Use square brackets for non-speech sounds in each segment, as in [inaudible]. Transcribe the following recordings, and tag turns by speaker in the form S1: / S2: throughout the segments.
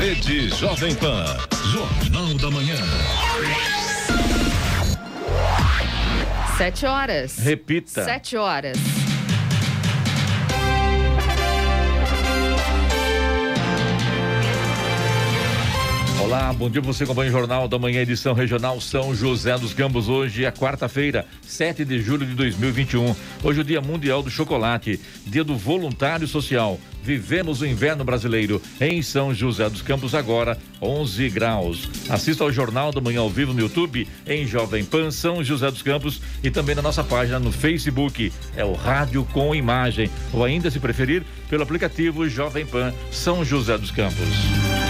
S1: Rede Jovem Pan. Jornal da Manhã.
S2: Sete horas.
S3: Repita.
S2: Sete horas.
S3: Olá, bom dia. Você acompanha o Jornal da Manhã, edição regional São José dos Campos. Hoje é quarta-feira, 7 de julho de 2021. Hoje é o Dia Mundial do Chocolate, Dia do Voluntário Social. Vivemos o inverno brasileiro em São José dos Campos, agora 11 graus. Assista ao Jornal da Manhã ao vivo no YouTube, em Jovem Pan São José dos Campos e também na nossa página no Facebook. É o Rádio com Imagem. Ou ainda, se preferir, pelo aplicativo Jovem Pan São José dos Campos.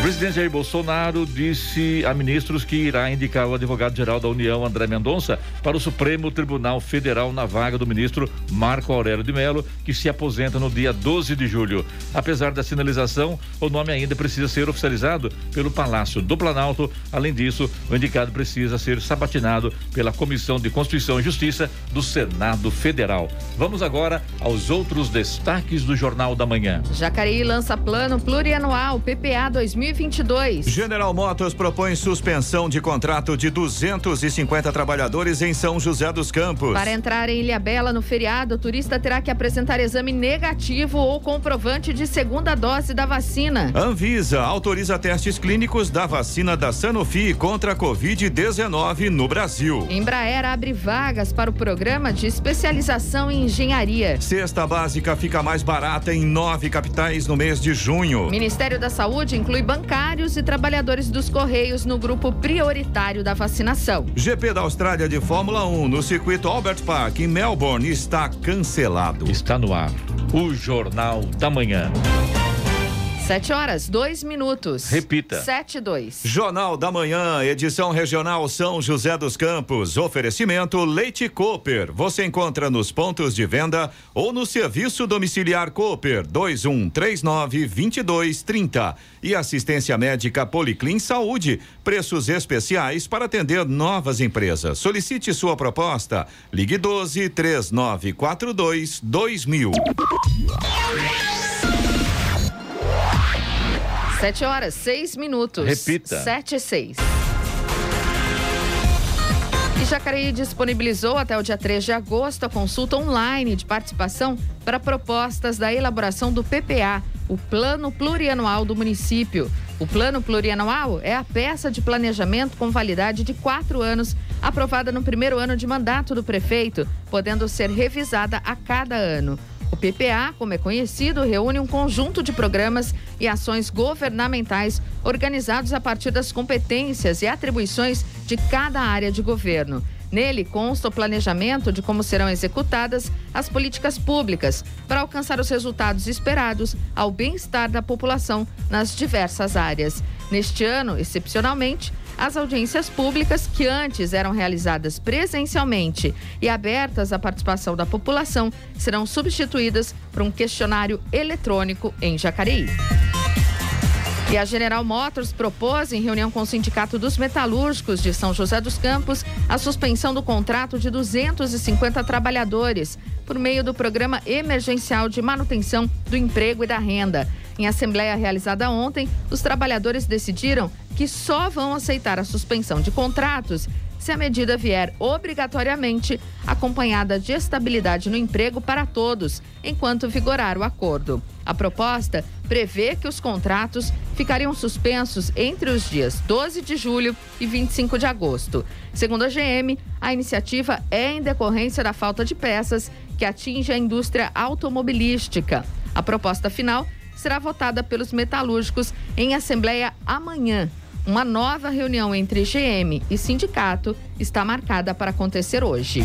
S3: O presidente Jair Bolsonaro disse a ministros que irá indicar o advogado-geral da União, André Mendonça, para o Supremo Tribunal Federal na vaga do ministro Marco Aurélio de Mello, que se aposenta no dia 12 de julho. Apesar da sinalização, o nome ainda precisa ser oficializado pelo Palácio do Planalto. Além disso, o indicado precisa ser sabatinado pela Comissão de Constituição e Justiça do Senado Federal. Vamos agora aos outros destaques do Jornal da Manhã.
S2: Jacareí lança plano plurianual PPA 2022.
S4: General Motors propõe suspensão de contrato de 250 trabalhadores em São José dos Campos.
S2: Para entrar em Ilhabela no feriado, o turista terá que apresentar exame negativo ou comprovante de segunda dose da vacina.
S4: Anvisa autoriza testes clínicos da vacina da Sanofi contra a Covid-19 no Brasil.
S2: Embraer abre vagas para o programa de especialização em engenharia.
S4: Cesta básica fica mais barata em nove capitais no mês de junho.
S2: Ministério da Saúde inclui bancários e trabalhadores dos Correios no grupo prioritário da vacinação.
S4: GP da Austrália de Fórmula 1 no circuito Albert Park em Melbourne está cancelado.
S3: Está no ar o Jornal da Manhã.
S2: Sete horas, dois minutos.
S3: Repita.
S2: Sete e dois.
S4: Jornal da Manhã, edição regional São José dos Campos. Oferecimento Leite Cooper. Você encontra nos pontos de venda ou no serviço domiciliar Cooper 2139 2230. E assistência médica Policlin Saúde. Preços especiais para atender novas empresas. Solicite sua proposta. Ligue 12 3942 2000.
S2: Sete horas, seis minutos.
S3: Repita.
S2: Sete e seis. E Jacareí disponibilizou até o dia 3 de agosto a consulta online de participação para propostas da elaboração do PPA, o Plano Plurianual do município. O Plano Plurianual é a peça de planejamento com validade de quatro anos, aprovada no primeiro ano de mandato do prefeito, podendo ser revisada a cada ano. O PPA, como é conhecido, reúne um conjunto de programas e ações governamentais organizados a partir das competências e atribuições de cada área de governo. Nele consta o planejamento de como serão executadas as políticas públicas para alcançar os resultados esperados ao bem-estar da população nas diversas áreas. Neste ano, excepcionalmente, as audiências públicas, que antes eram realizadas presencialmente e abertas à participação da população, serão substituídas por um questionário eletrônico em Jacareí. E a General Motors propôs, em reunião com o Sindicato dos Metalúrgicos de São José dos Campos, a suspensão do contrato de 250 trabalhadores por meio do Programa Emergencial de Manutenção do Emprego e da Renda. Em assembleia realizada ontem, os trabalhadores decidiram que só vão aceitar a suspensão de contratos se a medida vier obrigatoriamente acompanhada de estabilidade no emprego para todos, enquanto vigorar o acordo. A proposta prevê que os contratos ficariam suspensos entre os dias 12 de julho e 25 de agosto. Segundo a GM, a iniciativa é em decorrência da falta de peças que atinge a indústria automobilística. A proposta final será votada pelos metalúrgicos em assembleia amanhã. Uma nova reunião entre GM e sindicato está marcada para acontecer hoje.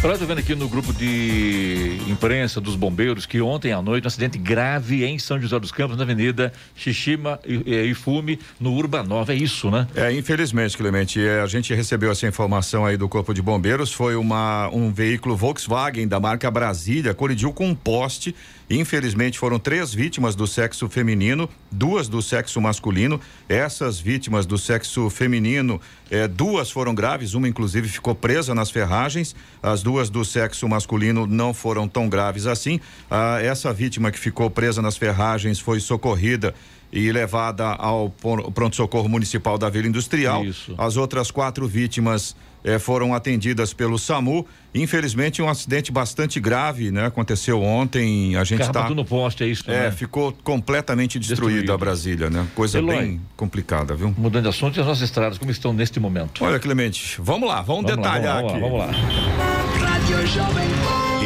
S3: Olha, eu tô vendo aqui no grupo de imprensa dos bombeiros que ontem à noite um acidente grave em São José dos Campos, na Avenida Xixima e, Fume, no Urbanova. É isso, né?
S4: É, infelizmente, Clemente, é, a gente recebeu essa informação aí do Corpo de Bombeiros. Foi uma, um veículo Volkswagen da marca Brasília, colidiu com um poste Infelizmente, foram três vítimas do sexo feminino, duas do sexo masculino. Essas vítimas do sexo feminino, eh, duas foram graves, uma inclusive ficou presa nas ferragens. As duas do sexo masculino não foram tão graves assim. Ah, essa vítima que ficou presa nas ferragens foi socorrida e levada ao pronto-socorro municipal da Vila Industrial.
S3: Isso.
S4: As outras quatro vítimas eh, foram atendidas pelo SAMU. Infelizmente, um acidente bastante grave, né? Aconteceu ontem. A gente está.
S3: no poste, é isso?
S4: É,
S3: né?
S4: ficou completamente destruída
S3: Destruído.
S4: a Brasília, né? Coisa
S3: Eloy.
S4: bem complicada, viu?
S3: Mudando de assunto, e as nossas estradas, como estão neste momento?
S4: Olha, Clemente, vamos lá, vamos,
S3: Vamos lá,
S4: detalhar
S3: vamos lá,
S4: aqui.
S3: Vamos lá.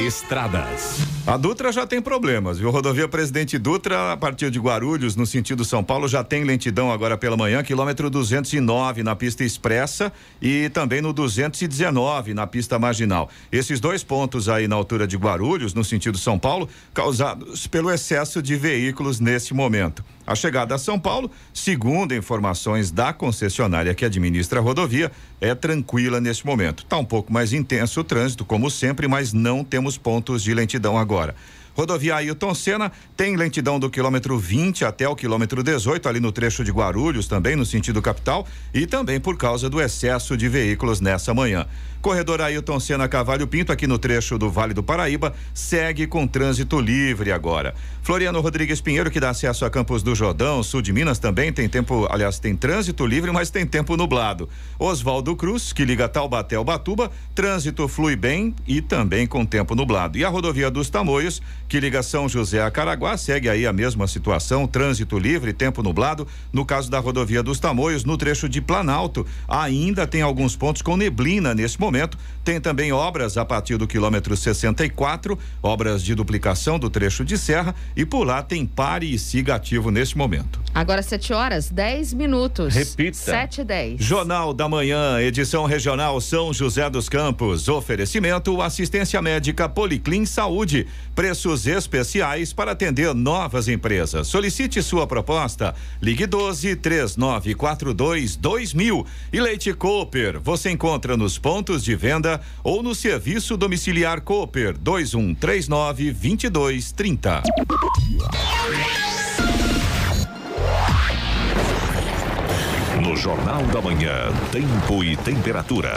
S1: Estradas.
S4: A Dutra já tem problemas, viu? Rodovia Presidente Dutra, a partir de Guarulhos, no sentido São Paulo, já tem lentidão agora pela manhã, quilômetro 209 na pista expressa e também no 219 na pista marginal. Esses dois pontos aí na altura de Guarulhos, no sentido São Paulo, causados pelo excesso de veículos nesse momento. A chegada a São Paulo, segundo informações da concessionária que administra a rodovia, é tranquila neste momento. Está um pouco mais intenso o trânsito, como sempre, mas não temos pontos de lentidão agora. Rodovia Ailton Senna tem lentidão do quilômetro 20 até o quilômetro 18, ali no trecho de Guarulhos, também no sentido capital, e também por causa do excesso de veículos nessa manhã. Corredor Ailton Senna Cavalho Pinto, aqui no trecho do Vale do Paraíba, segue com trânsito livre agora. Floriano Rodrigues Pinheiro, que dá acesso a Campos do Jordão, sul de Minas, também tem tempo, aliás, tem trânsito livre, mas tem tempo nublado. Oswaldo Cruz, que liga Taubaté ao Batuba, trânsito flui bem e também com tempo nublado. E a rodovia dos Tamoios, que liga São José a Caraguá, segue aí a mesma situação, trânsito livre, tempo nublado. No caso da rodovia dos Tamoios, no trecho de Planalto, ainda tem alguns pontos com neblina nesse momento. Tem também obras a partir do quilômetro 64, obras de duplicação do trecho de serra e por lá tem pare e siga ativo neste momento.
S2: Agora 7 horas, 10 minutos.
S3: Repita.
S2: 7 e 10.
S4: Jornal da Manhã, edição regional São José dos Campos. Oferecimento assistência médica Policlin Saúde. Preços especiais para atender novas empresas. Solicite sua proposta. Ligue 12 3942 2000. E Leite Cooper. Você encontra nos pontos de venda ou no serviço domiciliar Cooper 2139 2230.
S1: No Jornal da Manhã, tempo e temperatura.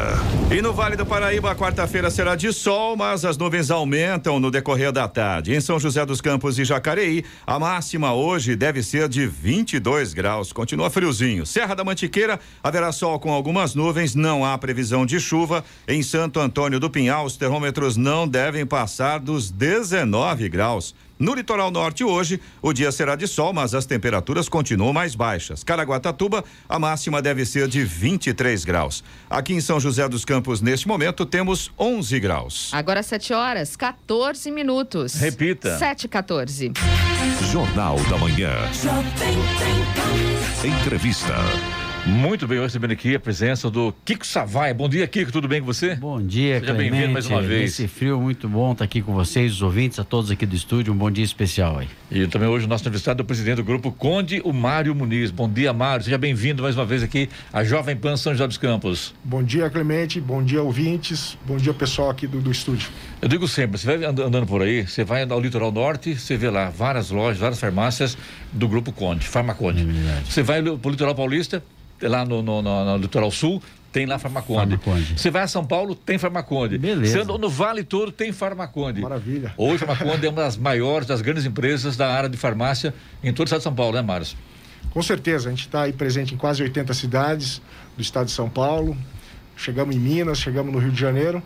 S4: E no Vale do Paraíba, quarta-feira será de sol, mas as nuvens aumentam no decorrer da tarde. Em São José dos Campos e Jacareí, a máxima hoje deve ser de 22 graus. Continua friozinho. Serra da Mantiqueira, haverá sol com algumas nuvens, não há previsão de chuva. Em Santo Antônio do Pinhal, os termômetros não devem passar dos 19 graus. No litoral norte hoje, o dia será de sol, mas as temperaturas continuam mais baixas. Caraguatatuba, a máxima deve ser de 23 graus. Aqui em São José dos Campos, neste momento, temos 11 graus.
S2: Agora 7 horas, 14 minutos.
S3: Repita.
S2: 7 e 14.
S1: Jornal da Manhã. Entrevista.
S3: Muito bem, hoje recebendo aqui a presença do Kiko Savai. Bom dia, Kiko, tudo bem com você?
S5: Bom dia,
S3: Seja bem-vindo mais uma vez.
S5: Esse frio muito bom estar aqui com vocês, os ouvintes, a todos aqui do estúdio. Um bom dia especial aí.
S3: E também hoje o nosso entrevistado é o presidente do grupo Conde, o Mário Muniz. Bom dia, Mário. Seja bem-vindo mais uma vez aqui à Jovem Pan São José dos Campos.
S6: Bom dia, Clemente. Bom dia, ouvintes. Bom dia, pessoal aqui do, do estúdio.
S3: Eu digo sempre, você vai and- andando por aí, você vai ao litoral norte, você vê lá várias lojas, várias farmácias do grupo Conde, Farmaconde.
S5: É.
S3: Você vai pro litoral paulista, lá no, no- no- no litoral sul, tem lá Farmaconde.
S5: Farmaconde.
S3: Você vai a São Paulo, tem Farmaconde.
S5: Beleza.
S3: Você no Vale todo, tem Farmaconde.
S6: Maravilha.
S3: Hoje a Farmaconde é uma das maiores, das grandes empresas da área de farmácia em todo o estado de São Paulo, né, Mário?
S6: Com certeza, a gente está aí presente em quase 80 cidades do estado de São Paulo. Chegamos em Minas, chegamos no Rio de Janeiro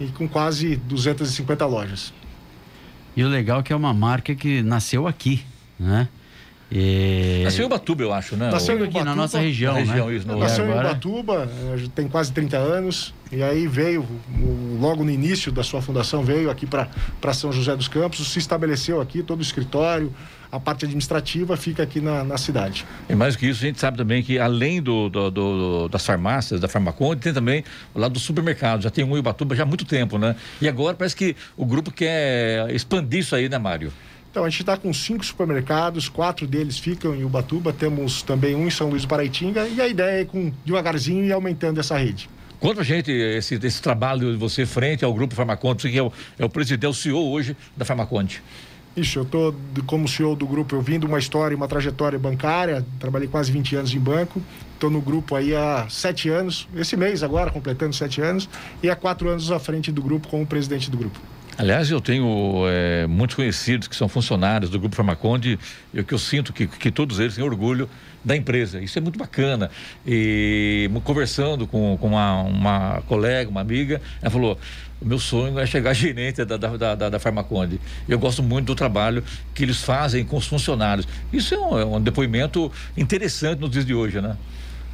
S6: e com quase 250 lojas.
S5: E o legal é que é uma marca que nasceu aqui, né? E...
S3: Nasceu em Ubatuba, eu acho, né?
S6: Nasceu em
S5: aqui na nossa região,
S3: na região,
S5: né?
S3: isso, no-
S5: E
S6: Nasceu
S5: agora-
S6: em Ubatuba, eh, tem quase 30 anos, e aí veio, logo no início da sua fundação, veio aqui para São José dos Campos, se estabeleceu aqui, todo o escritório, a parte administrativa fica aqui na, na cidade.
S3: E mais que isso, a gente sabe também que além do, do- do- das farmácias, da Farmaconde, tem também o lado do supermercado. Já tem um em Ubatuba já há muito tempo, né? E agora parece que o grupo quer expandir isso aí, né, Mário?
S6: Então, a gente está com cinco supermercados, quatro deles ficam em Ubatuba, temos também um em São Luís do Paraitinga, e a ideia é com devagarzinho ir aumentando essa rede.
S3: Conta pra gente esse, esse trabalho de você frente ao grupo Farmaconde, você que é o, é o presidente, é o CEO hoje da Farmaconde.
S6: Isso, eu estou como CEO do grupo, eu vim de uma história, uma trajetória bancária, trabalhei quase 20 anos em banco, estou no grupo aí há sete anos, esse mês agora, completando sete anos, e há quatro anos à frente do grupo como presidente do grupo.
S3: Aliás, eu tenho é, muitos conhecidos que são funcionários do Grupo Farmaconde e que eu sinto que, que todos eles têm orgulho da empresa. Isso é muito bacana. E conversando com, com uma, uma colega, uma amiga, ela falou: o meu sonho é chegar gerente da, da, da, da Farmaconde. Eu gosto muito do trabalho que eles fazem com os funcionários. Isso é um, é um depoimento interessante nos dias de hoje, né?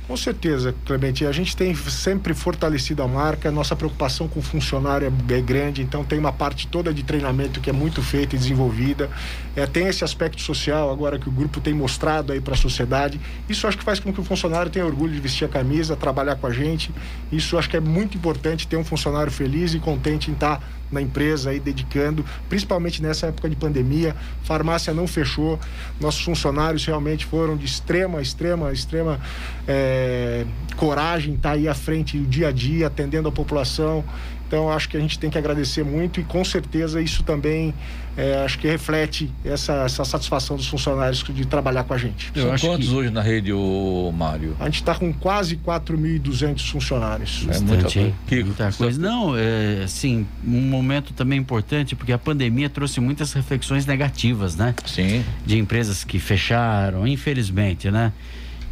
S6: Com certeza, Clemente. A gente tem sempre fortalecido a marca, nossa preocupação com o funcionário é, é grande, então tem uma parte toda de treinamento que é muito feita e desenvolvida. É, tem esse aspecto social agora que o grupo tem mostrado aí para a sociedade. Isso acho que faz com que o funcionário tenha orgulho de vestir a camisa, trabalhar com a gente. Isso acho que é muito importante ter um funcionário feliz e contente em estar tá na empresa aí dedicando, principalmente nessa época de pandemia. Farmácia não fechou, nossos funcionários realmente foram de extrema, extrema, extrema é, coragem, estar tá aí à frente o dia a dia, atendendo a população. Então, acho que a gente tem que agradecer muito e, com certeza, isso também é, acho que reflete essa, essa satisfação dos funcionários de trabalhar com a gente.
S3: São quantos que... hoje na rede, o Mário?
S6: A gente está com quase 4.200 funcionários.
S5: É muita coisa. Muita coisa. Não, é, assim, um momento também importante, porque a pandemia trouxe muitas reflexões negativas, né?
S3: Sim.
S5: De empresas que fecharam, infelizmente, né?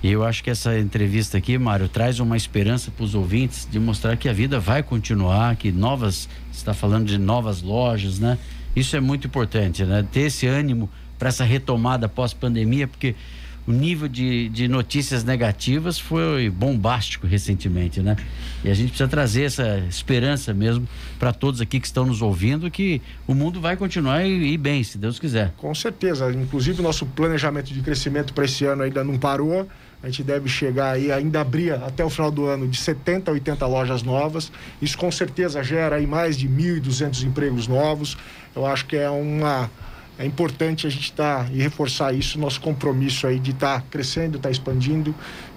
S5: E eu acho que essa entrevista aqui, Mário, traz uma esperança para os ouvintes de mostrar que a vida vai continuar, que novas, está falando de novas lojas, né? Isso é muito importante, né? Ter esse ânimo para essa retomada pós-pandemia, porque o nível de, de notícias negativas foi bombástico recentemente, né? E a gente precisa trazer essa esperança mesmo para todos aqui que estão nos ouvindo que o mundo vai continuar e ir bem, se Deus quiser.
S6: Com certeza. Inclusive, nosso planejamento de crescimento para esse ano ainda não parou. A gente deve chegar aí, ainda abrir até o final do ano, de 70 a 80 lojas novas. Isso com certeza gera aí mais de 1.200 empregos novos. Eu acho que é uma. É importante a gente estar tá, e reforçar isso, nosso compromisso aí de estar tá crescendo, estar tá expandindo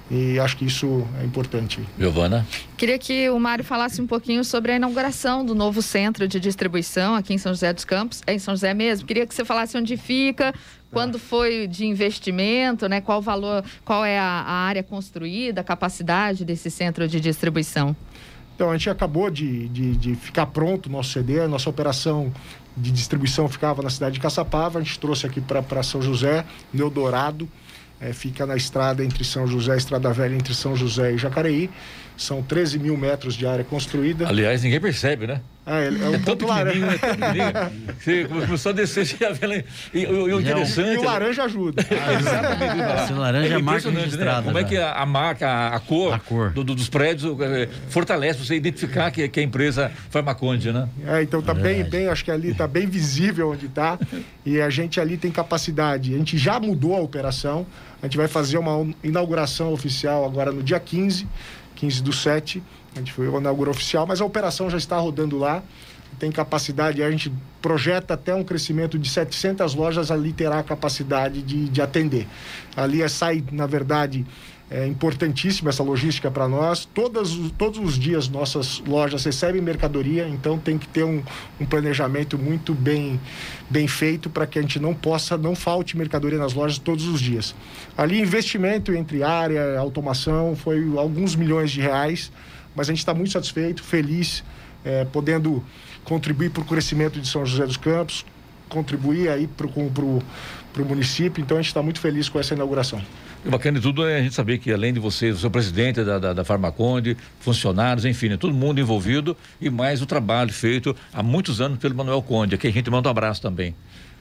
S6: e acho que isso é importante.
S3: Giovana?
S2: Queria que o Mário falasse um pouquinho sobre a inauguração do novo centro de distribuição aqui em São José dos Campos. É em São José mesmo. Queria que você falasse onde fica, quando foi de investimento, né? Qual valor, qual é a, a área construída, a capacidade desse centro de distribuição?
S6: Então, a gente acabou de, de, de ficar pronto o nosso CD, a nossa operação de distribuição ficava na cidade de Caçapava, a gente trouxe aqui para São José, no Eldorado é, fica na estrada entre São José, Estrada Velha, entre São José e Jacareí. São 13 mil metros de área construída.
S3: Aliás, ninguém percebe, né?
S6: É, é um é ponto laranja. É
S3: Você [laughs] começou a descer, você [laughs] já vê e, o, o interessante.
S6: E o laranja ajuda.
S5: Ah, exatamente. Esse laranja é, é marca né? registrada.
S3: Né? Como é que a, a marca, a, a cor, a cor. Do, do, dos prédios é, fortalece você identificar que, que a empresa Farmaconde, né?
S6: É, então tá bem, bem, acho que ali tá bem visível onde tá. E a gente ali tem capacidade. A gente já mudou a operação. A gente vai fazer uma inauguração oficial agora no dia 15, 15 do 7. A gente foi inauguração oficial, mas a operação já está rodando lá. Tem capacidade, a gente projeta até um crescimento de 700 lojas, ali terá a capacidade de, de atender. Ali é, sai, na verdade, é importantíssima essa logística para nós. Todas, todos os dias nossas lojas recebem mercadoria, então tem que ter um, um planejamento muito bem, bem feito para que a gente não possa, não falte mercadoria nas lojas todos os dias. Ali, investimento entre área, automação, foi alguns milhões de reais, mas a gente está muito satisfeito, feliz, é, podendo contribuir para o crescimento de São José dos Campos, contribuir aí para o município, então a gente está muito feliz com essa inauguração.
S3: O bacana de tudo é a gente saber que, além de vocês, o seu presidente da, da, da Farmaconde, funcionários, enfim, é todo mundo envolvido e mais o trabalho feito há muitos anos pelo Manuel Conde. Aqui a gente manda um abraço também.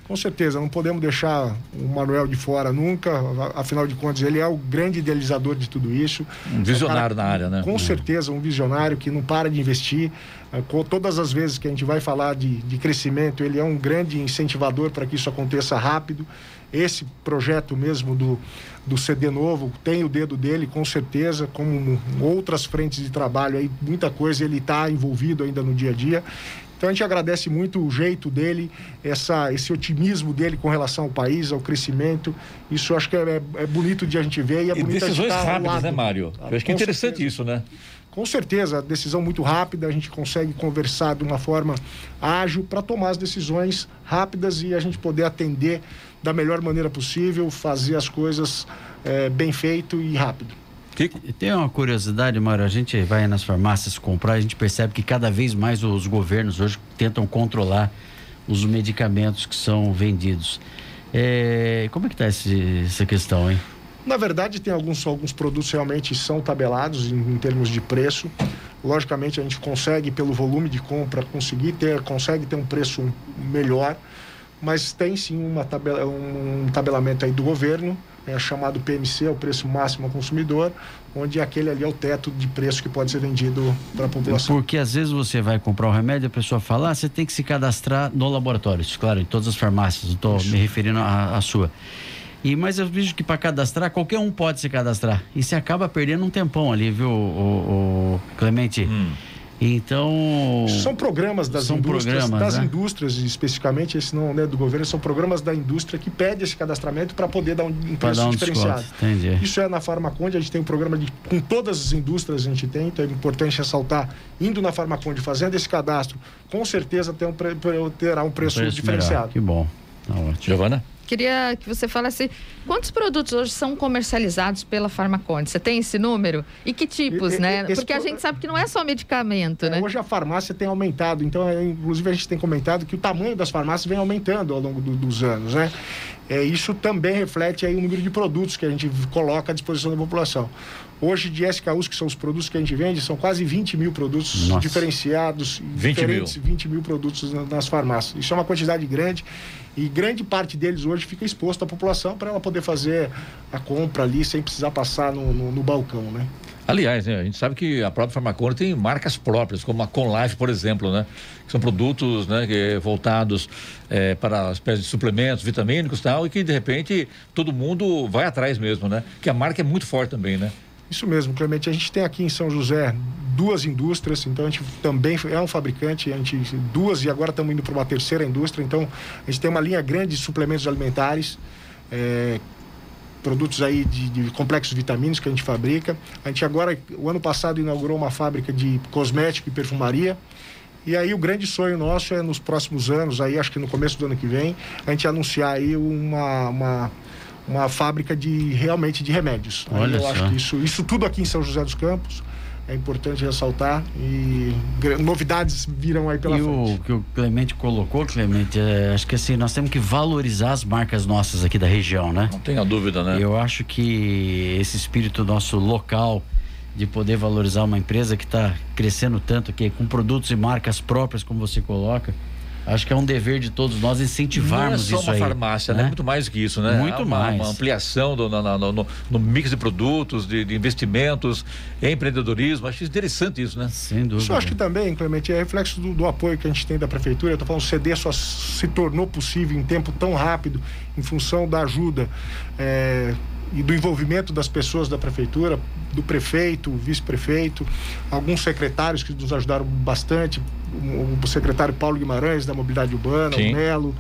S6: Com certeza, não podemos deixar o Manuel de fora nunca, afinal de contas, ele é o grande idealizador de tudo isso.
S3: Um visionário é um cara, na área, né?
S6: Com certeza, um visionário que não para de investir. É, todas as vezes que a gente vai falar de, de crescimento, ele é um grande incentivador para que isso aconteça rápido. Esse projeto mesmo do, do CD novo tem o dedo dele, com certeza, como outras frentes de trabalho aí, muita coisa ele está envolvido ainda no dia a dia. Então a gente agradece muito o jeito dele, essa, esse otimismo dele com relação ao país, ao crescimento. Isso acho que é, é bonito de a gente ver e é
S3: e
S6: bonito
S3: decisões rápidas, né, Mário? Eu acho que é interessante certeza. isso, né?
S6: Com certeza, decisão muito rápida, a gente consegue conversar de uma forma ágil para tomar as decisões rápidas e a gente poder atender da melhor maneira possível, fazer as coisas é, bem feito e rápido.
S3: Kiko?
S5: Tem uma curiosidade, Mário, a gente vai nas farmácias comprar, a gente percebe que cada vez mais os governos hoje tentam controlar os medicamentos que são vendidos. É, como é que está essa questão, hein?
S6: Na verdade, tem alguns, alguns produtos realmente são tabelados em, em, termos de preço. Logicamente, a gente consegue, pelo volume de compra, conseguir ter, consegue ter um preço melhor, mas tem sim uma tabela, um tabelamento aí do governo, é chamado PMC, é o preço máximo ao consumidor, onde aquele ali é o teto de preço que pode ser vendido para a população.
S5: Porque às vezes você vai comprar um remédio, a pessoa fala, ah, você tem que se cadastrar no laboratório. Isso, claro, em todas as farmácias, estou me referindo à sua. E, mas eu vejo que para cadastrar, qualquer um pode se cadastrar. E você acaba perdendo um tempão ali, viu, o, o Clemente? Hum. Então.
S6: São programas das
S5: são
S6: indústrias,
S5: programas,
S6: das
S5: né?
S6: indústrias, especificamente, esse não é do governo, são programas da indústria que pede esse cadastramento para poder dar um, um preço
S5: dar um
S6: diferenciado.
S5: Entendi.
S6: Isso é na Farmaconde, a gente tem um programa de, com todas as indústrias a gente tem, então é importante ressaltar, indo na Farmaconde, fazendo esse cadastro, com certeza tem um, terá um preço, um preço diferenciado. Melhor.
S5: Que bom. Tá ótimo.
S3: Giovana?
S2: Queria que você falasse quantos produtos hoje são comercializados pela Farmaconde. Você tem esse número? E que tipos, e, né? Porque a gente sabe que não é só medicamento,
S6: é,
S2: né?
S6: Hoje a farmácia tem aumentado, então, é, inclusive, a gente tem comentado que o tamanho das farmácias vem aumentando ao longo do, dos anos, né? É, isso também reflete aí o número de produtos que a gente coloca à disposição da população. Hoje, de SKUs, que são os produtos que a gente vende, são quase 20 mil produtos Nossa. diferenciados, 20 diferentes, mil. 20 mil produtos nas farmácias. Isso é uma quantidade grande e grande parte deles hoje fica exposto à população para ela poder fazer a compra ali sem precisar passar no, no, no balcão, né?
S3: Aliás, né, a gente sabe que a própria Farmacone tem marcas próprias, como a Conlife, por exemplo, né? Que são produtos né, que, voltados é, para espécies de suplementos vitamínicos e tal, e que de repente todo mundo vai atrás mesmo, né? Que a marca é muito forte também, né?
S6: Isso mesmo, Clemente. A gente tem aqui em São José duas indústrias, então a gente também é um fabricante, a gente duas e agora estamos indo para uma terceira indústria. Então a gente tem uma linha grande de suplementos alimentares, é, produtos aí de, de, complexos vitamínicos que a gente fabrica. A gente agora, o ano passado, inaugurou uma fábrica de cosmético e perfumaria. E aí o grande sonho nosso é nos próximos anos, aí acho que no começo do ano que vem, a gente anunciar aí uma, uma uma fábrica de realmente de remédios.
S5: Olha
S6: eu
S5: só.
S6: acho que isso, isso tudo aqui em São José dos Campos é importante ressaltar e novidades virão aí pela
S5: e
S6: frente.
S5: o que o Clemente colocou, Clemente, é, acho que assim, nós temos que valorizar as marcas nossas aqui da região, né?
S3: Não tenha dúvida, né?
S5: Eu acho que esse espírito nosso local de poder valorizar uma empresa que está crescendo tanto aqui, com produtos e marcas próprias, como você coloca, Acho que é um dever de todos nós incentivarmos isso
S3: Não é só uma
S5: aí,
S3: farmácia, né? né? Muito mais que isso, né?
S5: Muito
S3: uma,
S5: mais.
S3: Uma ampliação do, no, no, no, no, mix de produtos, de, de, investimentos, empreendedorismo. Acho interessante isso, né?
S5: Sem dúvida.
S6: Isso eu acho que também, Clemente, é reflexo do, do apoio que a gente tem da prefeitura. Eu estou falando, o CD só se tornou possível em tempo tão rápido em função da ajuda. É, e do envolvimento das pessoas da prefeitura, do prefeito, vice-prefeito, alguns secretários que nos ajudaram bastante, o, secretário Paulo Guimarães da Mobilidade Urbana, Sim. o Melo,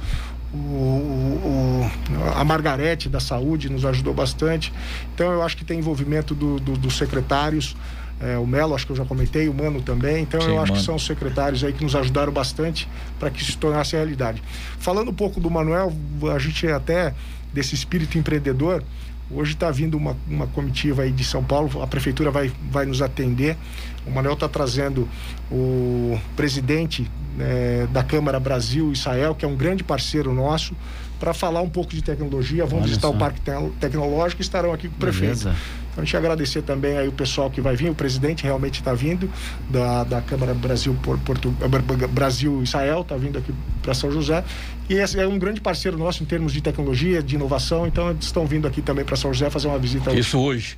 S6: o, o, a Margarete da Saúde nos ajudou bastante. Então eu acho que tem envolvimento do, do, dos secretários. É, o Melo, acho que eu já comentei, o Mano também. Então Sim, eu acho mano. que são os secretários aí que nos ajudaram bastante para que isso se tornasse realidade. Falando um pouco do Manuel, a gente até desse espírito empreendedor, Hoje está vindo uma, uma comitiva aí de São Paulo, a prefeitura vai, vai nos atender. O Manuel está trazendo o presidente né, da Câmara Brasil, Israel, que é um grande parceiro nosso, para falar um pouco de tecnologia. Vamos Olha visitar só. o Parque Tecnológico e estarão aqui com o prefeito. Beleza. Então, a gente agradecer também aí o pessoal que vai vir, o presidente realmente está vindo da, da Câmara Brasil Porto, Brasil Israel, está vindo aqui para São José. E é um grande parceiro nosso em termos de tecnologia, de inovação, então eles estão vindo aqui também para São José fazer uma visita.
S3: Isso hoje.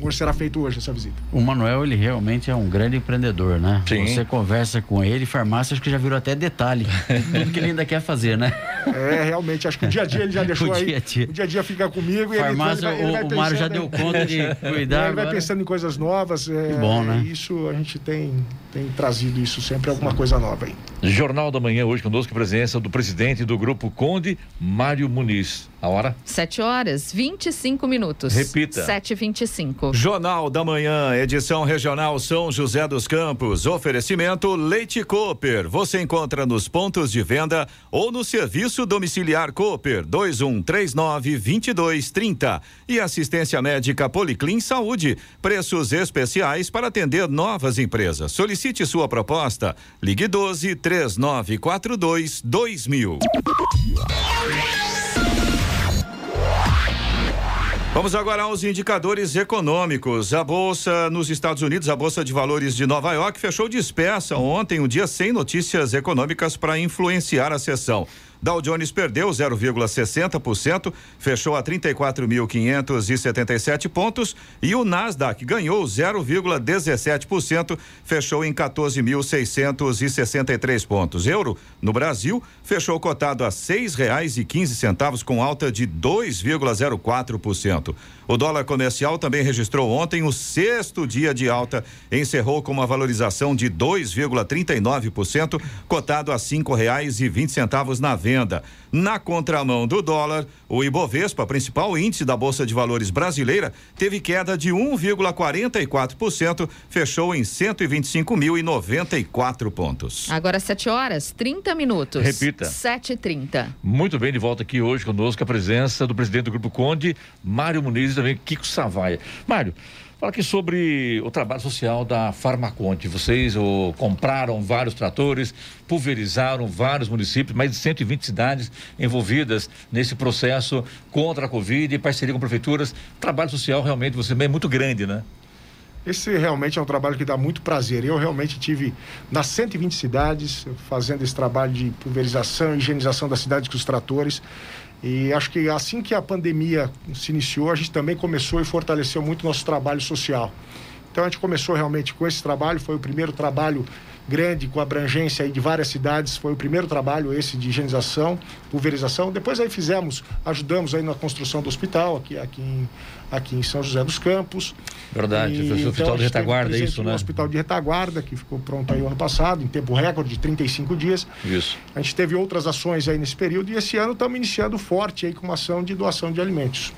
S6: Hoje será feito hoje essa visita.
S5: O Manuel, ele realmente é um grande empreendedor, né?
S3: Sim.
S5: Você conversa com ele, farmácia, acho que já virou até detalhe. Tudo que ele ainda quer fazer, né?
S6: É, realmente, acho que o dia a dia ele já [laughs] deixou
S5: o
S6: aí.
S5: Dia -dia.
S6: O dia a dia fica comigo
S5: farmácia,
S6: e ele, ele vai,
S5: ele vai o, Mário já deu conta de [laughs] cuidar.
S6: Ele vai
S5: agora.
S6: pensando em coisas novas. É,
S5: que bom, né?
S6: Isso a gente tem, tem trazido isso sempre, alguma coisa nova aí.
S3: Jornal da Manhã, hoje conosco, a presença do presidente do Grupo Conde, Mário Muniz. A hora?
S2: 7 horas, 25 minutos.
S3: Repita.
S2: 7h25.
S4: Jornal da Manhã, edição regional São José dos Campos. Oferecimento Leite Cooper. Você encontra nos pontos de venda ou no serviço Serviço Domiciliar Cooper 2139 2230 e assistência médica Policlin Saúde. Preços especiais para atender novas empresas. Solicite sua proposta. Ligue 12 3942 2000. Vamos agora aos indicadores econômicos. A bolsa nos Estados Unidos, a bolsa de valores de Nova York, fechou dispersa ontem, um dia sem notícias econômicas para influenciar a sessão. Dow Jones perdeu 0,60%, fechou a 34.577 pontos e o Nasdaq ganhou 0,17%, fechou em 14.663 pontos. Euro no Brasil fechou cotado a seis reais e quinze centavos com alta de 2,04%. O dólar comercial também registrou ontem o sexto dia de alta, encerrou com uma valorização de 2,39%, cotado a cinco reais e vinte centavos na venda. Na contramão do dólar, o Ibovespa, principal índice da Bolsa de Valores brasileira, teve queda de 1,44%, fechou em 125.094 pontos.
S2: Agora 7 horas, 30 minutos.
S3: Repita.
S2: 7h30.
S3: Muito bem, de volta aqui hoje conosco a presença do presidente do Grupo Conde, Mário Muniz e também Kiko Savaia. Mário, fala aqui sobre o trabalho social da Farmaconte. Vocês oh, compraram vários tratores, pulverizaram vários municípios, mais de 120 cidades envolvidas nesse processo contra a Covid, em parceria com prefeituras. Trabalho social realmente, você é muito grande, né?
S6: Esse realmente é um trabalho que dá muito prazer. Eu realmente tive nas 120 cidades fazendo esse trabalho de pulverização higienização das cidades com os tratores. E acho que assim que a pandemia se iniciou, a gente também começou e fortaleceu muito nosso trabalho social. Então a gente começou realmente com esse trabalho, foi o primeiro trabalho grande, com abrangência aí de várias cidades. Foi o primeiro trabalho esse de higienização, pulverização. Depois aí fizemos, ajudamos aí na construção do hospital aqui, aqui, em, aqui em São José dos Campos.
S3: Verdade,
S6: E,
S3: o
S6: então,
S3: hospital de retaguarda, é isso, né?
S6: hospital de retaguarda, que ficou pronto aí o ano passado, em tempo recorde de 35 dias.
S3: Isso.
S6: A gente teve outras ações aí nesse período e esse ano estamos iniciando forte aí com uma ação de doação de alimentos.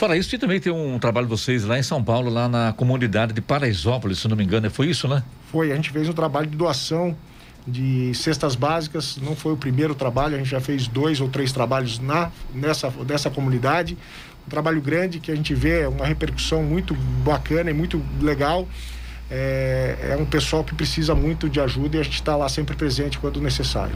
S3: Fala isso, e também tem um trabalho de vocês lá em São Paulo, lá na comunidade de Paraisópolis, se não me engano, foi isso, né?
S6: Foi, a gente fez um trabalho de doação de cestas básicas, não foi o primeiro trabalho, a gente já fez dois ou três trabalhos na, nessa, nessa comunidade. Um trabalho grande que a gente vê uma repercussão muito bacana e muito legal. É, é um pessoal que precisa muito de ajuda e a gente está lá sempre presente quando necessário.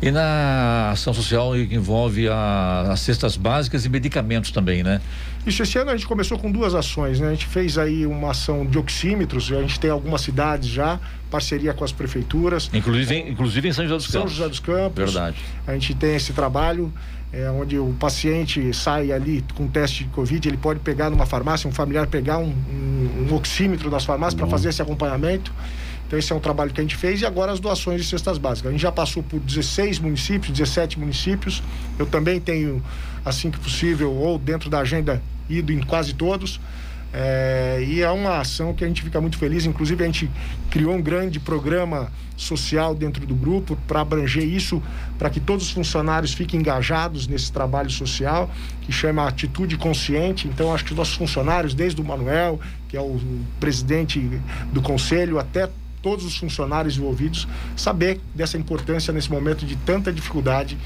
S3: E na ação social que envolve a- as cestas básicas e medicamentos também, né?
S6: Isso, esse ano a gente começou com duas ações, né? A gente fez aí uma ação de oxímetros, a gente tem algumas cidades já, parceria com as prefeituras.
S3: Inclusive, inclusive em São José dos
S6: São
S3: Campos.
S6: José dos Campos.
S3: Verdade.
S6: A gente tem esse trabalho é, onde o paciente sai ali com teste de Covid, ele pode pegar numa farmácia, um familiar pegar um, um, um oxímetro das farmácias para fazer esse acompanhamento. Então esse é um trabalho que a gente fez e agora as doações de cestas básicas. A gente já passou por 16 municípios, 17 municípios. Eu também tenho, assim que possível, ou dentro da agenda, ido em quase todos. É, e é uma ação que a gente fica muito feliz. Inclusive, a gente criou um grande programa social dentro do grupo para abranger isso, para que todos os funcionários fiquem engajados nesse trabalho social, que chama Atitude Consciente. Então, acho que os nossos funcionários, desde o Manuel, que é o presidente do conselho, até todos os funcionários envolvidos, saber dessa importância nesse momento de tanta dificuldade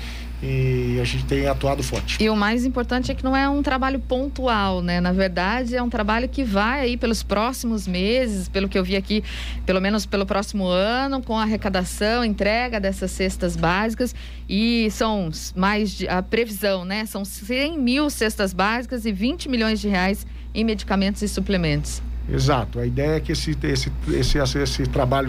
S6: e a gente tem atuado forte.
S2: E o mais importante é que não é um trabalho pontual, né? Na verdade, é um trabalho que vai aí pelos próximos meses, pelo que eu vi aqui, pelo menos pelo próximo ano, com a arrecadação, entrega dessas cestas básicas. E são mais de, a previsão, né? São 100 mil cestas básicas e 20 milhões de reais em medicamentos e suplementos.
S6: Exato. A ideia é que esse, esse, esse, esse, esse trabalho,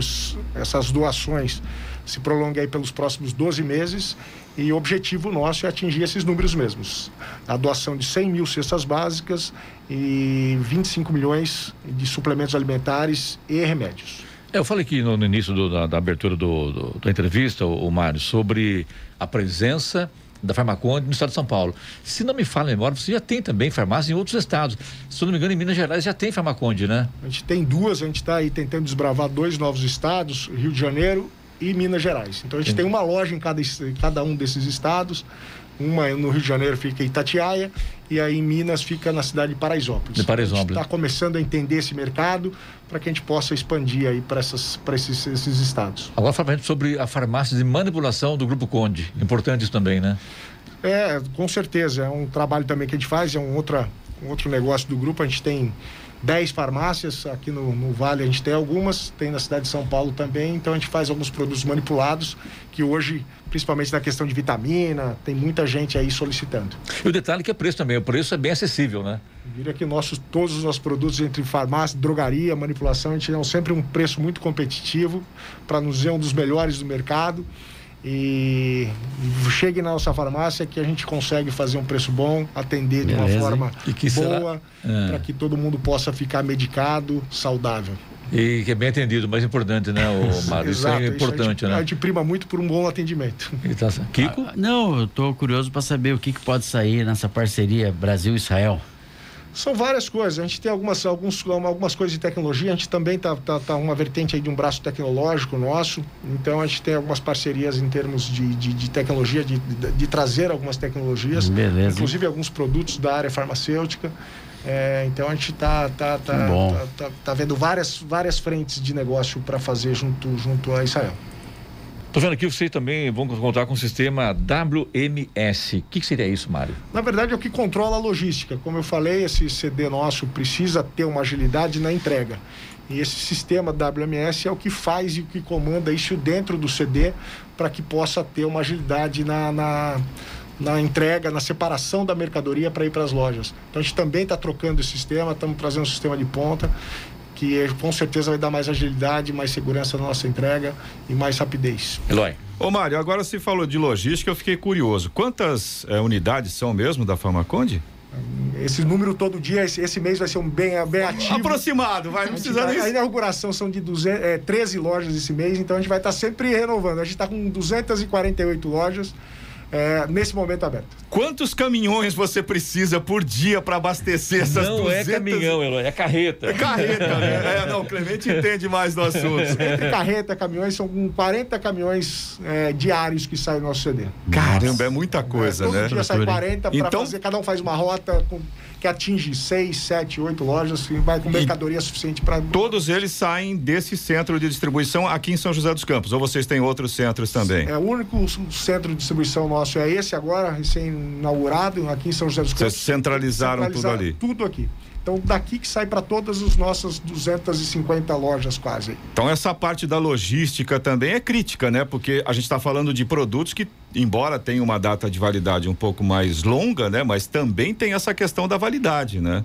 S6: essas doações se prolonguem aí pelos próximos 12 meses e o objetivo nosso é atingir esses números mesmos. A doação de 100 mil cestas básicas e 25 milhões de suplementos alimentares e remédios.
S3: É, Eu falei aqui no, no início do- da, da abertura do, do- da entrevista, o, Mário, sobre a presença da Farmaconde no estado de São Paulo. Se não me falha a memória, você já tem também farmácia em outros estados. Se eu não me engano, em Minas Gerais já tem Farmaconde, né?
S6: A gente tem duas, a gente está aí tentando desbravar dois novos estados, Rio de Janeiro e Minas Gerais. Então a gente tem uma loja em cada, em cada um desses estados. Uma no Rio de Janeiro fica em Itatiaia e aí em Minas fica na cidade de Paraisópolis.
S3: De Paraisópolis.
S6: está começando a entender esse mercado para que a gente possa expandir aí para esses, esses estados.
S3: Agora fala sobre a farmácia de manipulação do Grupo Conde. Importante isso também, né?
S6: É, com certeza. É um trabalho também que a gente faz, é um, outra, um outro negócio do grupo. A gente tem 10 farmácias, aqui no, no, Vale a gente tem algumas, tem na cidade de São Paulo também, então a gente faz alguns produtos manipulados que hoje, principalmente na questão de vitamina, tem muita gente aí solicitando.
S3: E o detalhe é que é preço também, o preço é bem acessível, né?
S6: Diria que nossos, todos os nossos produtos entre farmácia, drogaria, manipulação, a gente tem sempre um preço muito competitivo para nos ver um dos melhores do mercado e chegue na nossa farmácia que a gente consegue fazer um preço bom, atender de uma forma boa, é. para que todo mundo possa ficar medicado, saudável.
S3: E que é bem atendido, mais importante, né, o [laughs] Mário? Isso é importante,
S6: isso a gente,
S3: né?
S6: A gente prima muito por um bom atendimento. [laughs]
S3: Tá... Kiko?
S5: Ah, não, eu estou curioso para saber o que, que pode sair nessa parceria Brasil-Israel.
S6: São várias coisas. A gente tem algumas, alguns, algumas coisas de tecnologia. A gente também está tá, tá uma vertente aí de um braço tecnológico nosso. Então a gente tem algumas parcerias em termos de, de, de tecnologia, de, de, de, trazer algumas tecnologias,
S5: Beleza.
S6: inclusive alguns produtos da área farmacêutica. É, então a gente está tá, tá, tá, tá, tá vendo várias, várias frentes de negócio para fazer junto, junto a Israel.
S3: Estou vendo aqui vocês também vão contar com o sistema WMS. O que, que, seria isso, Mário?
S6: Na verdade, é o que controla a logística. Como eu falei, esse CD nosso precisa ter uma agilidade na entrega. E esse sistema WMS é o que faz e o que comanda isso dentro do CD para que possa ter uma agilidade na, na, na entrega, na separação da mercadoria para ir para as lojas. Então a gente também está trocando esse sistema, estamos trazendo um sistema de ponta que com certeza vai dar mais agilidade, mais segurança na nossa entrega e mais rapidez.
S3: Eloy.
S4: Ô Mário, agora se falou de logística, eu fiquei curioso. Quantas é, unidades são mesmo da Farmaconde?
S6: Esse número todo dia, esse, esse, mês vai ser um bem, bem ativo.
S4: Aproximado, vai, não precisa
S6: A inauguração são de 200, é, 13 lojas esse mês, então a gente vai estar sempre renovando. A gente está com 248 lojas é, nesse momento aberto.
S4: Quantos caminhões você precisa por dia para abastecer essas
S3: Não 200... é caminhão, Eloy, é carreta.
S4: É carreta, né? [laughs] É, não, o Clemente entende mais do assunto.
S6: Entre carreta, caminhões, são 40 caminhões é, diários que saem no nosso CD.
S4: Caramba, é muita coisa,
S6: é,
S4: todo
S6: né? Todo dia sai 40 para
S4: então...
S6: fazer, cada um faz uma rota com que atinge seis, sete, oito lojas e vai com mercadoria e suficiente para.
S4: Todos eles saem desse centro de distribuição aqui em São José dos Campos, ou vocês têm outros centros também?
S6: É o único centro de distribuição nosso é esse agora, recém-inaugurado, aqui em São José dos Campos.
S4: Vocês centralizaram, centralizaram tudo ali?
S6: Tudo aqui. Então, daqui que sai para todas as nossas 250 lojas quase.
S4: Então, essa parte da logística também é crítica, né? Porque a gente está falando de produtos que, embora tenham uma data de validade um pouco mais longa, né? Mas também tem essa questão da validade, né?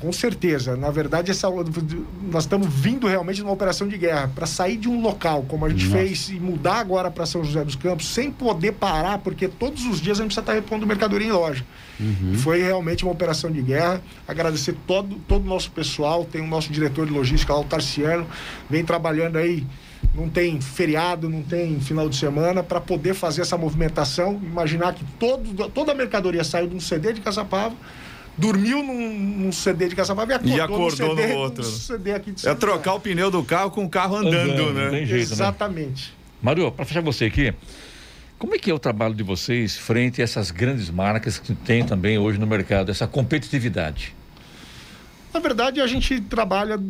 S6: Com certeza. Na verdade, essa, nós estamos vindo realmente de uma operação de guerra para sair de um local, como a gente Nossa. fez, e mudar agora para São José dos Campos, sem poder parar, porque todos os dias a gente precisa estar repondo mercadoria em loja. Uhum. Foi realmente uma operação de guerra. Agradecer todo, todo o nosso pessoal, tem o nosso diretor de logística o Tarciano, vem trabalhando aí não tem feriado, não tem final de semana, para poder fazer essa movimentação. Imaginar que todo, toda a mercadoria saiu de um CD de Caçapava dormiu num, num CD de Caçapava e acordou,
S4: e acordou
S6: no, CD,
S4: no outro.
S6: CD aqui
S4: de é trocar o pneu do carro com o carro andando, andando né?
S3: Tem jeito,
S6: né? Exatamente. Né?
S3: Mário, para fechar você aqui, como é que é o trabalho de vocês frente a essas grandes marcas que tem também hoje no mercado, essa competitividade?
S6: Na verdade, a gente trabalha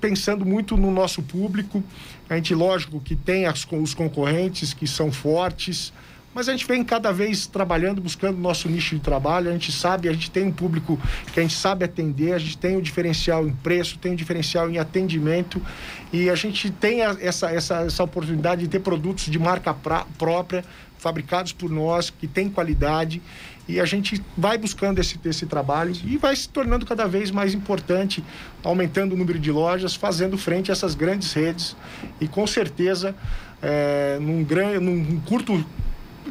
S6: pensando muito no nosso público. A gente, lógico, que tem as, os concorrentes que são fortes, mas a gente vem cada vez trabalhando, buscando nosso nicho de trabalho. A gente sabe, a gente tem um público que a gente sabe atender, a gente tem um diferencial em preço, tem um diferencial em atendimento. E a gente tem essa, essa, essa oportunidade de ter produtos de marca pra, própria, fabricados por nós, que tem qualidade. E a gente vai buscando esse, esse trabalho e vai se tornando cada vez mais importante, aumentando o número de lojas, fazendo frente a essas grandes redes. E com certeza é, num, grande, num curto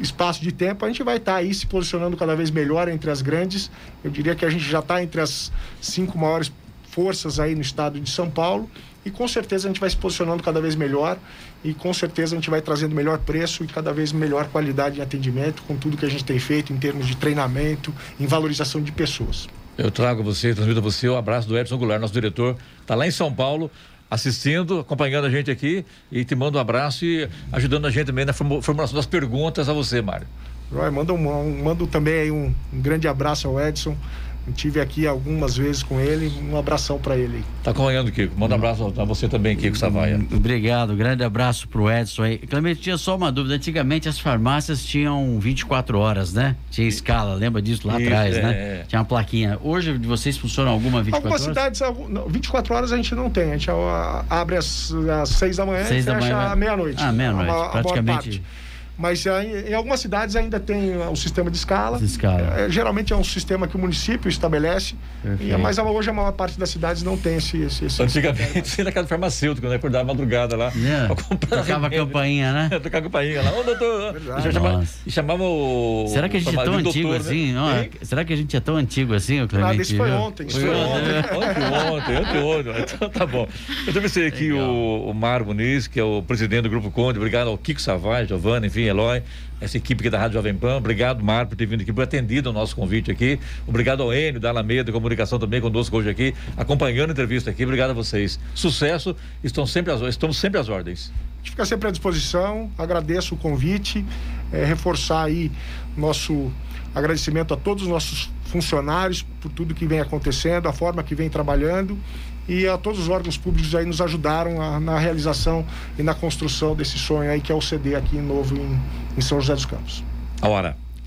S6: espaço de tempo, a gente vai estar tá aí se posicionando cada vez melhor entre as grandes. Eu diria que a gente já está entre as cinco maiores forças aí no estado de São Paulo e com certeza a gente vai se posicionando cada vez melhor e com certeza a gente vai trazendo melhor preço e cada vez melhor qualidade de atendimento com tudo que a gente tem feito em termos de treinamento, em valorização de pessoas.
S3: Eu trago você, transmito a você o abraço do Edson Goulart, nosso diretor, está lá em São Paulo, assistindo, acompanhando a gente aqui e te mando um abraço e ajudando a gente também na formulação das perguntas a você, Mário.
S6: Roy, manda, um, um, mando também um, um, grande abraço ao Edson. Tive aqui algumas vezes com ele, um abração para ele.
S3: Tá acompanhando, Kiko. Manda um abraço a você também, Kiko Savaia.
S5: Obrigado, grande abraço pro Edson aí. Clemente, tinha só uma dúvida. Antigamente as farmácias tinham 24 horas, né? Tinha escala, lembra disso lá
S3: Isso,
S5: atrás,
S3: é,
S5: né?
S3: é.
S5: Tinha uma plaquinha. Hoje de vocês funcionam alguma 24
S6: Algumas
S5: horas?
S6: cidades, algum- não, 24 horas a gente não tem. A gente abre às, às 6 da manhã
S5: Seis
S6: e
S5: da
S6: fecha
S5: manhã.
S6: à meia-noite.
S5: Ah, meia-noite, praticamente.
S6: Mas ah, em, em algumas cidades ainda tem ah, o sistema de escala.
S5: De escala.
S6: É, geralmente é um sistema que o município estabelece. E,
S5: Perfeito.
S6: mas hoje a maior parte das cidades não tem esse. esse, esse
S3: Antigamente, você ia na casa do farmacêutico, né? Acordava madrugada lá.
S5: É,
S3: pra comprar
S5: Tocava a
S3: remédio.
S5: campainha, né? [laughs]
S3: Tocava a campainha lá. Ô, doutor. E chamava, e chamava o.
S5: Será que a gente é tão antigo
S3: doutor, né?
S5: assim?
S3: Hein?
S5: será que a gente é tão antigo assim, Clemente?
S6: Nada, isso foi ontem. Isso
S3: Foi
S6: foi
S3: ontem,
S6: ontem.
S3: ontem, ontem, ontem, ontem. [laughs] Então tá bom. Eu também sei aqui
S5: Legal.
S3: o, o Mário Muniz, que é o presidente do Grupo Conde. Obrigado ao Kiko Savai, Giovanni, enfim, Eloy, essa equipe aqui da Rádio Jovem Pan. Obrigado, Mário, por ter vindo aqui, por atendido o nosso convite aqui. Obrigado ao Enio, da Alameda Comunicação também conosco hoje aqui, acompanhando a entrevista aqui. Obrigado a vocês. Sucesso, estão sempre às, estamos sempre às ordens.
S6: A gente fica sempre à disposição. Agradeço o convite, eh, reforçar aí nosso agradecimento a todos os nossos funcionários por tudo que vem acontecendo, a forma que vem trabalhando e a todos os órgãos públicos aí nos ajudaram a- na realização e na construção desse sonho aí que é o CD aqui em novo em, em São José dos Campos.
S3: A hora.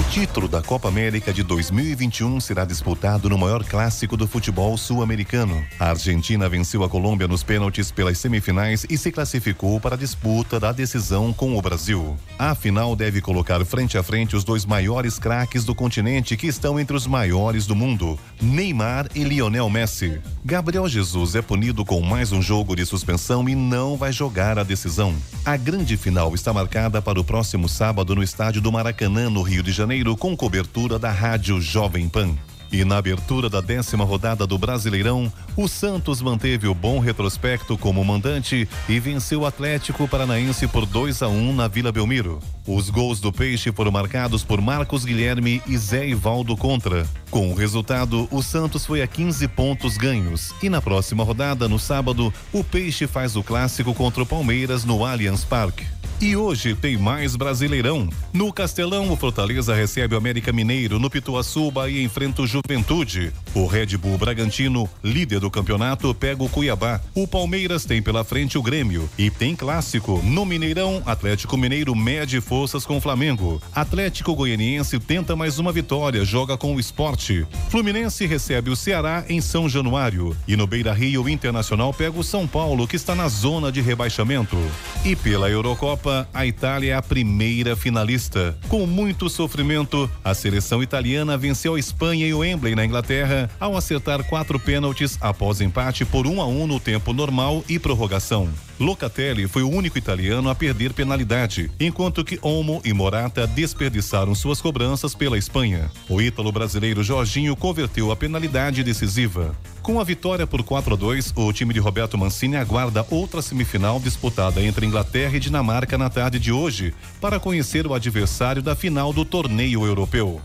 S7: O título da Copa América de 2021 será disputado no maior clássico do futebol sul-americano. A Argentina venceu a Colômbia nos pênaltis pelas semifinais e se classificou para a disputa da decisão com o Brasil. A final deve colocar frente a frente os dois maiores craques do continente que estão entre os maiores do mundo, Neymar e Lionel Messi. Gabriel Jesus é punido com mais um jogo de suspensão e não vai jogar a decisão. A grande final está marcada para o próximo sábado no estádio do Maracanã, no Rio de Janeiro, com cobertura da Rádio Jovem Pan. E na abertura da décima rodada do Brasileirão, o Santos manteve o bom retrospecto como mandante e venceu o Atlético Paranaense por 2 a 1 na Vila Belmiro. Os gols do Peixe foram marcados por Marcos Guilherme e Zé Ivaldo contra. Com o resultado, o Santos foi a 15 pontos ganhos. E na próxima rodada, no sábado, o Peixe faz o clássico contra o Palmeiras no Allianz Parque. E hoje tem mais Brasileirão. No Castelão, o Fortaleza recebe o América Mineiro. No Pituaçu, Bahia enfrenta o Juventude. O Red Bull Bragantino, líder do campeonato, pega o Cuiabá. O Palmeiras tem pela frente o Grêmio. E tem clássico. No Mineirão, Atlético Mineiro mede forças com o Flamengo. Atlético Goianiense tenta mais uma vitória, joga com o esporte. Fluminense recebe o Ceará em São Januário. E no Beira Rio, o Internacional pega o São Paulo, que está na zona de rebaixamento. E pela Eurocopa, a Itália é a primeira finalista. Com muito sofrimento, a seleção italiana venceu a Espanha e o Wembley na Inglaterra ao acertar quatro pênaltis após empate por um a um no tempo normal e prorrogação. Locatelli foi o único italiano a perder penalidade, enquanto que Olmo e Morata desperdiçaram suas cobranças pela Espanha. O ítalo brasileiro Jorginho converteu a penalidade decisiva. Com a vitória por 4 a 2, o time de Roberto Mancini aguarda outra semifinal disputada entre Inglaterra e Dinamarca na tarde de hoje, para conhecer o adversário da final do torneio europeu.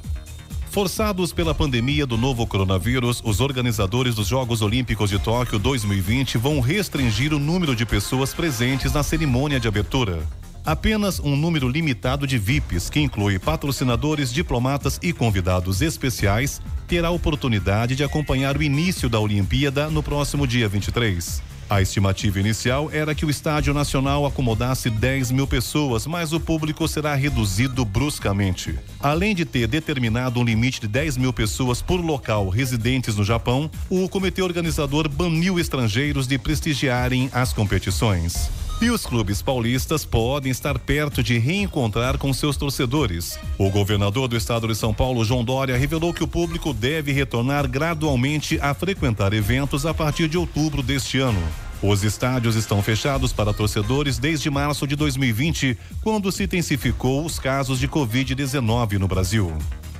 S7: Forçados pela pandemia do novo coronavírus, os organizadores dos Jogos Olímpicos de Tóquio 2020 vão restringir o número de pessoas presentes na cerimônia de abertura. Apenas um número limitado de VIPs, que inclui patrocinadores, diplomatas e convidados especiais, terá a oportunidade de acompanhar o início da Olimpíada no próximo dia 23. A estimativa inicial era que o Estádio Nacional acomodasse 10 mil pessoas, mas o público será reduzido bruscamente. Além de ter determinado um limite de 10 mil pessoas por local residentes no Japão, o comitê organizador baniu estrangeiros de prestigiarem as competições. E os clubes paulistas podem estar perto de reencontrar com seus torcedores. O governador do estado de São Paulo, João Dória, revelou que o público deve retornar gradualmente a frequentar eventos a partir de outubro deste ano. Os estádios estão fechados para torcedores desde março de 2020, quando se intensificou os casos de Covid-19 no Brasil.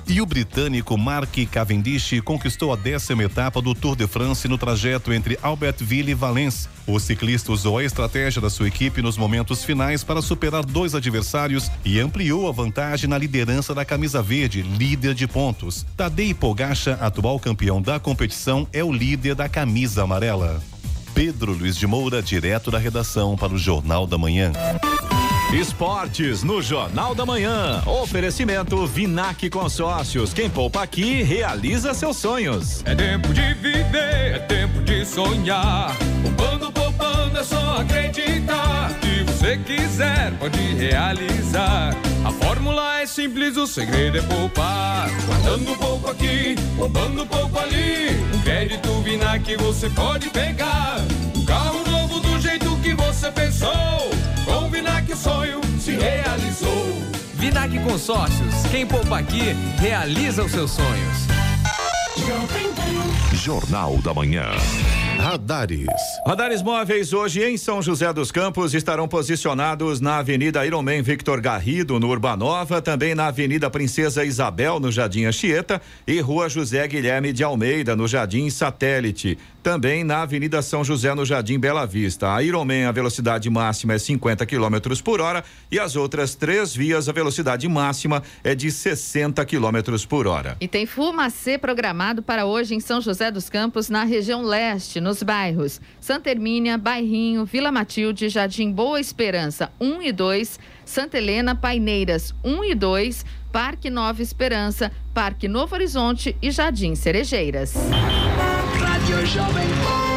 S7: E o britânico Mark Cavendish conquistou a décima etapa do Tour de France no trajeto entre Albertville e Valence. O ciclista usou a estratégia da sua equipe nos momentos finais para superar dois adversários e ampliou a vantagem na liderança da camisa verde, líder de pontos. Tadej Pogacar, atual campeão da competição, é o líder da camisa amarela. Pedro Luiz de Moura, direto da redação para o Jornal da Manhã.
S4: Esportes no Jornal da Manhã. Oferecimento Vinac Consórcios. Quem poupa aqui realiza seus sonhos.
S8: É tempo de viver, é tempo de sonhar. Poupando, poupando, é só acreditar. Se você quiser, pode realizar. A fórmula é simples, o segredo é poupar. Guardando pouco aqui, poupando pouco ali. Um crédito Vinac você pode pegar. Um carro novo do jeito que você pensou. Com o Vinac o sonho se realizou.
S9: Vinac Consórcios, quem poupa aqui, realiza os seus sonhos.
S1: Jornal da Manhã.
S7: Radares.
S4: Radares móveis hoje em São José dos Campos estarão posicionados na Avenida Ironman Victor Garrido, no Urbanova, também na Avenida Princesa Isabel, no Jardim Anchieta, e Rua José Guilherme de Almeida, no Jardim Satélite. Também na Avenida São José, no Jardim Bela Vista. A Ironman, a velocidade máxima é 50 km por hora e as outras três vias, a velocidade máxima é de 60 km por hora.
S2: E tem fumacê programado para hoje em São José dos Campos, na região leste, nos bairros. Santa Hermínia, Bairrinho, Vila Matilde, Jardim Boa Esperança 1 e 2, Santa Helena, Paineiras 1 e 2, Parque Nova Esperança, Parque Novo Horizonte e Jardim Cerejeiras.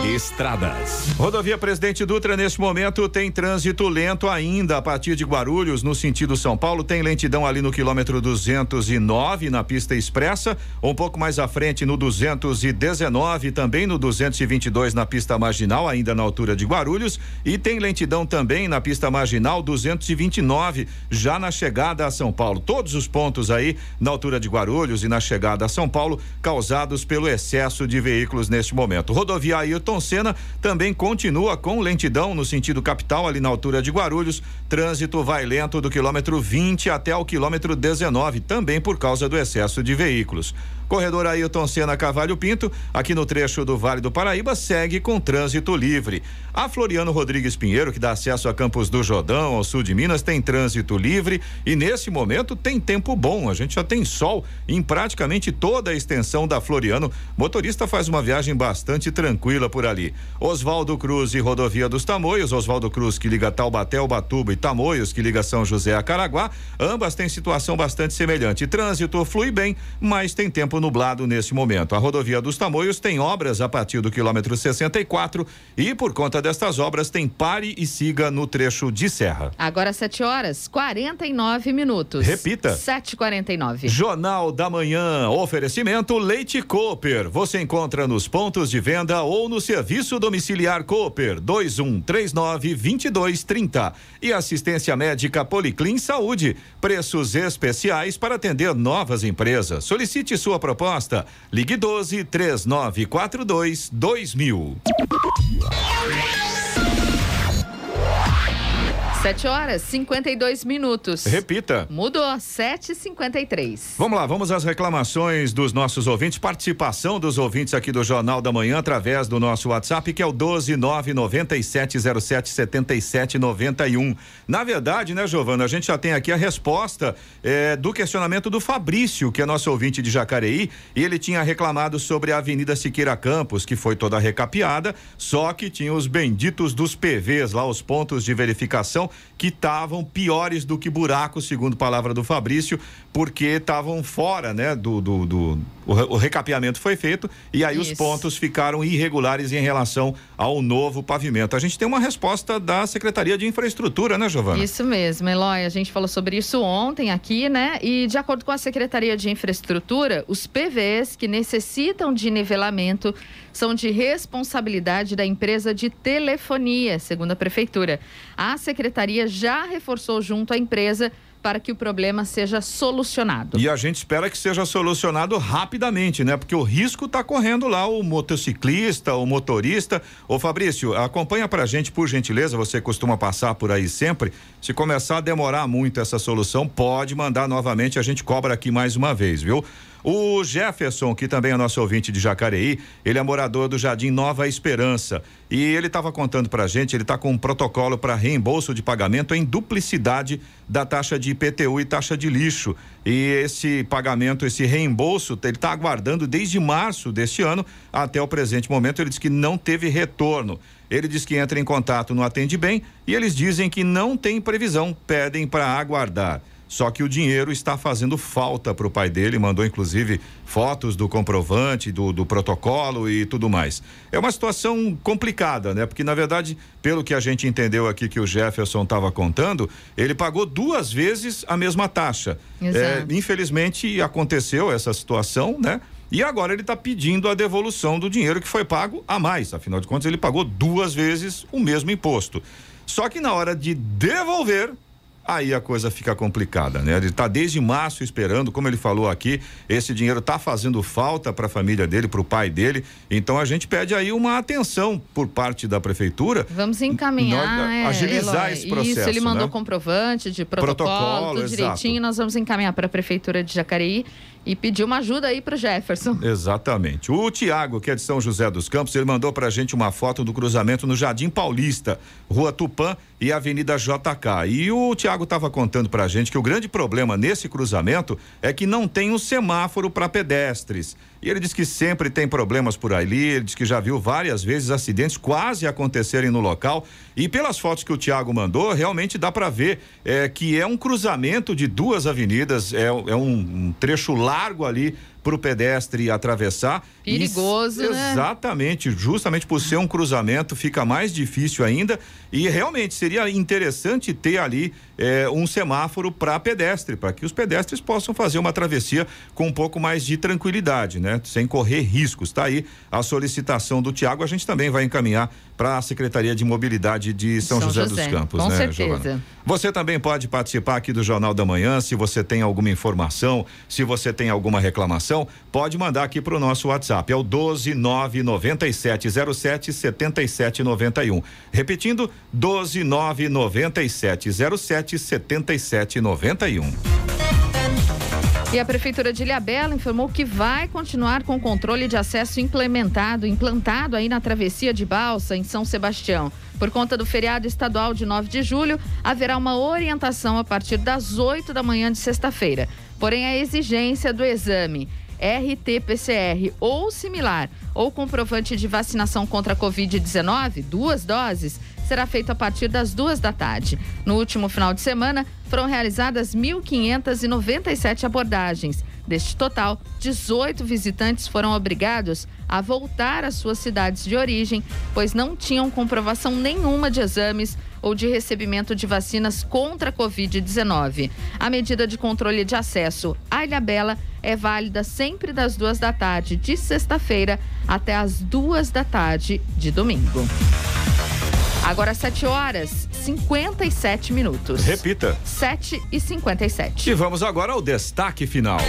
S4: Estradas. Rodovia Presidente Dutra, neste momento, tem trânsito lento ainda a partir de Guarulhos, no sentido São Paulo. Tem lentidão ali no quilômetro 209, na pista expressa. Um pouco mais à frente, no 219, também no 222, na pista marginal, ainda na altura de Guarulhos. E tem lentidão também na pista marginal 229, já na chegada a São Paulo. Todos os pontos aí na altura de Guarulhos e na chegada a São Paulo, causados pelo excesso de veículos neste momento. Rodovia Ayrton Senna também continua com lentidão no sentido capital, ali na altura de Guarulhos. Trânsito vai lento do quilômetro 20 até o quilômetro 19, também por causa do excesso de veículos. Corredor Ailton Senna Cavalho Pinto, aqui no trecho do Vale do Paraíba, segue com trânsito livre. A Floriano Rodrigues Pinheiro, que dá acesso a Campos do Jordão, ao sul de Minas, tem trânsito livre e nesse momento tem tempo bom. A gente já tem sol em praticamente toda a extensão da Floriano. Motorista faz uma viagem bastante tranquila por ali. Oswaldo Cruz e Rodovia dos Tamoios, Oswaldo Cruz que liga Taubaté, Ubatuba e Tamoios que liga São José a Caraguá, ambas têm situação bastante semelhante. Trânsito flui bem, mas tem tempo nublado nesse momento. A rodovia dos Tamoios tem obras a partir do quilômetro 64 e por conta destas obras tem pare e siga no trecho de serra.
S2: Agora 7 horas 49 minutos.
S4: Repita.
S2: 7h49.
S4: Jornal da Manhã, oferecimento Leite Cooper. Você encontra nos pontos de venda ou no serviço domiciliar Cooper 2139 2230 e assistência médica Policlin Saúde. Preços especiais para atender novas empresas. Solicite sua proposta. Ligue 12 3942 2000.
S2: 7 horas 52 minutos.
S4: Repita.
S2: Mudou, 7h53.
S4: Vamos lá, vamos às reclamações dos nossos ouvintes, participação dos ouvintes aqui do Jornal da Manhã através do nosso WhatsApp, que é o 12997077791. Na verdade, né, Giovana, a gente já tem aqui a resposta eh, do questionamento do Fabrício, que é nosso ouvinte de Jacareí, e ele tinha reclamado sobre a Avenida Siqueira Campos, que foi toda recapeada, só que tinha os benditos dos PVs lá, os pontos de verificação que estavam piores do que buracos, segundo palavra do Fabrício, porque estavam fora, né, do, do, do o, o recapeamento foi feito e aí os
S2: Isso.
S4: pontos ficaram irregulares em relação ao novo pavimento. A gente tem uma resposta da Secretaria de Infraestrutura, né, Giovana?
S2: Isso mesmo, Eloy. A gente falou sobre isso ontem aqui, né? E de acordo com a Secretaria de Infraestrutura, os PVs que necessitam de nivelamento são de responsabilidade da empresa de telefonia, segundo a Prefeitura. A Secretaria já reforçou junto à empresa para que o problema seja solucionado.
S4: E a gente espera que seja solucionado rapidamente, né? Porque o risco está correndo lá o motociclista, o motorista. Ô Fabrício, acompanha pra gente, por gentileza, você costuma passar por aí sempre. Se começar a demorar muito essa solução, pode mandar novamente, a gente cobra aqui mais uma vez, viu? O Jefferson, que também é nosso ouvinte de Jacareí, ele é morador do Jardim Nova Esperança. E ele estava contando pra gente, ele está com um protocolo para reembolso de pagamento em duplicidade da taxa de IPTU e taxa de lixo. E esse pagamento, esse reembolso, ele está aguardando desde março deste ano até o presente momento. Ele diz que não teve retorno. Ele diz que entra em contato no Atende Bem e eles dizem que não tem previsão, pedem para aguardar. Só que o dinheiro está fazendo falta para o pai dele, mandou inclusive fotos do comprovante, do, do protocolo e tudo mais. É uma situação complicada, né? Porque, na verdade, pelo que a gente entendeu aqui que o Jefferson estava contando, ele pagou duas vezes a mesma taxa. É, infelizmente aconteceu essa situação, né? E agora ele está pedindo a devolução do dinheiro que foi pago a mais. Afinal de contas, ele pagou duas vezes o mesmo imposto. Só que na hora de devolver, aí a coisa fica complicada, né? Ele está desde março esperando, como ele falou aqui, esse dinheiro está fazendo falta para a família dele, para o pai dele. Então a gente pede aí uma atenção por parte da prefeitura.
S2: Vamos encaminhar,
S4: Nós-
S2: é,
S4: agilizar
S2: Eloy.
S4: esse processo,
S2: Isso, ele mandou
S4: né?
S2: comprovante de protocolo,
S4: Protocolo,
S2: tudo
S4: exato.
S2: direitinho. Nós vamos encaminhar para a Prefeitura de Jacareí e pedir uma ajuda aí para o Jefferson. [laughs]
S4: Exatamente. O Tiago, que é de São José dos Campos, ele mandou pra gente uma foto do cruzamento no Jardim Paulista, Rua Tupã e Avenida JK. E o Tiago estava contando pra gente que o grande problema nesse cruzamento é que não tem um semáforo para pedestres. E ele diz que sempre tem problemas por ali, ele diz que já viu várias vezes acidentes quase acontecerem no local. E pelas fotos que o Tiago mandou, realmente dá para ver é, que é um cruzamento de duas avenidas, é, é um, um trecho largo ali para o pedestre atravessar.
S2: Perigoso,
S4: E-
S2: né?
S4: Exatamente, justamente por ser um cruzamento fica mais difícil ainda e realmente seria interessante ter ali eh, um semáforo para pedestre, para que os pedestres possam fazer uma travessia com um pouco mais de tranquilidade, né? Sem correr riscos. Tá aí a solicitação do Tiago, a gente também vai encaminhar para a Secretaria de Mobilidade de São,
S2: São
S4: José,
S2: José,
S4: dos Campos,
S2: com
S4: né,
S2: certeza.
S4: Giovana? Você também pode participar aqui do Jornal da Manhã, se você tem alguma informação, se você tem alguma reclamação, pode mandar aqui para o nosso WhatsApp, é o 1299707 7791. Repetindo, 1299707 7791.
S2: E a Prefeitura de Ilhabela informou que vai continuar com o controle de acesso implementado, implantado aí na travessia de Balsa, em São Sebastião. Por conta do feriado estadual de 9 de julho, haverá uma orientação a partir das 8 da manhã de sexta-feira. Porém, a exigência do exame RT-PCR ou similar, ou comprovante de vacinação contra a Covid-19, duas doses, será feito a partir das duas da tarde. No último final de semana, foram realizadas 1.597 abordagens. Deste total, 18 visitantes foram obrigados a voltar às suas cidades de origem, pois não tinham comprovação nenhuma de exames ou de recebimento de vacinas contra a Covid-19. A medida de controle de acesso à Ilhabela é válida sempre das duas da tarde de sexta-feira até as duas da tarde de domingo. Agora 7 horas 57 minutos.
S4: Repita.
S2: 7 e 57.
S4: E vamos agora ao destaque final.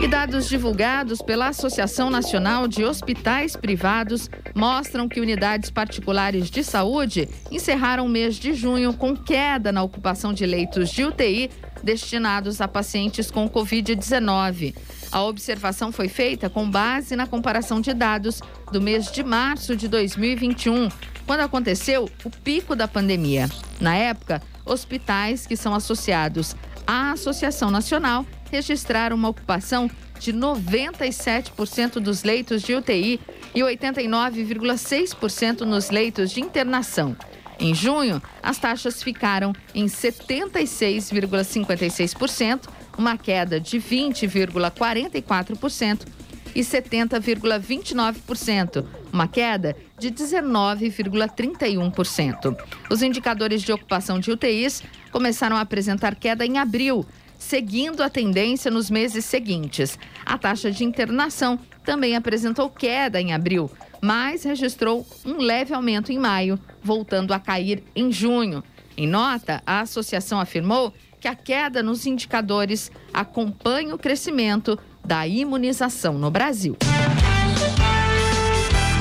S2: E dados divulgados pela Associação Nacional de Hospitais Privados mostram que unidades particulares de saúde encerraram o mês de junho com queda na ocupação de leitos de UTI destinados a pacientes com Covid-19. A observação foi feita com base na comparação de dados do mês de março de 2021, quando aconteceu o pico da pandemia. Na época, hospitais que são associados à Associação Nacional registraram uma ocupação de 97% dos leitos de UTI e 89,6% nos leitos de internação. Em junho, as taxas ficaram em 76,56%, uma queda de 20,44% e 70,29%, uma queda de 19,31%. Os indicadores de ocupação de UTIs começaram a apresentar queda em abril, seguindo a tendência nos meses seguintes. A taxa de internação também apresentou queda em abril, mas registrou um leve aumento em maio, voltando a cair em junho. Em nota, a associação afirmou que a queda nos indicadores acompanha o crescimento da imunização no Brasil.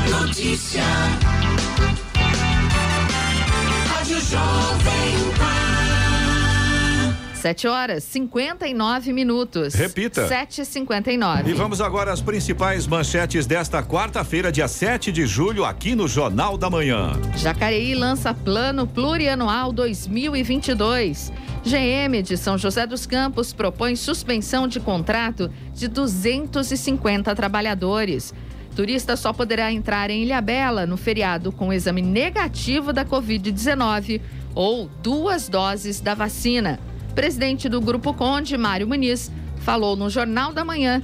S10: Notícia. Rádio Jovem Pan.
S2: 7 horas 59 minutos.
S4: Repita.
S2: 7h59.
S4: E vamos agora às principais manchetes desta quarta-feira, dia 7 de julho, aqui no Jornal da Manhã.
S2: Jacareí lança plano plurianual 2022. GM de São José dos Campos propõe suspensão de contrato de 250 trabalhadores. Turista só poderá entrar em Ilhabela no feriado com exame negativo da Covid-19 ou duas doses da vacina. Presidente do Grupo Conde, Mário Muniz, falou no Jornal da Manhã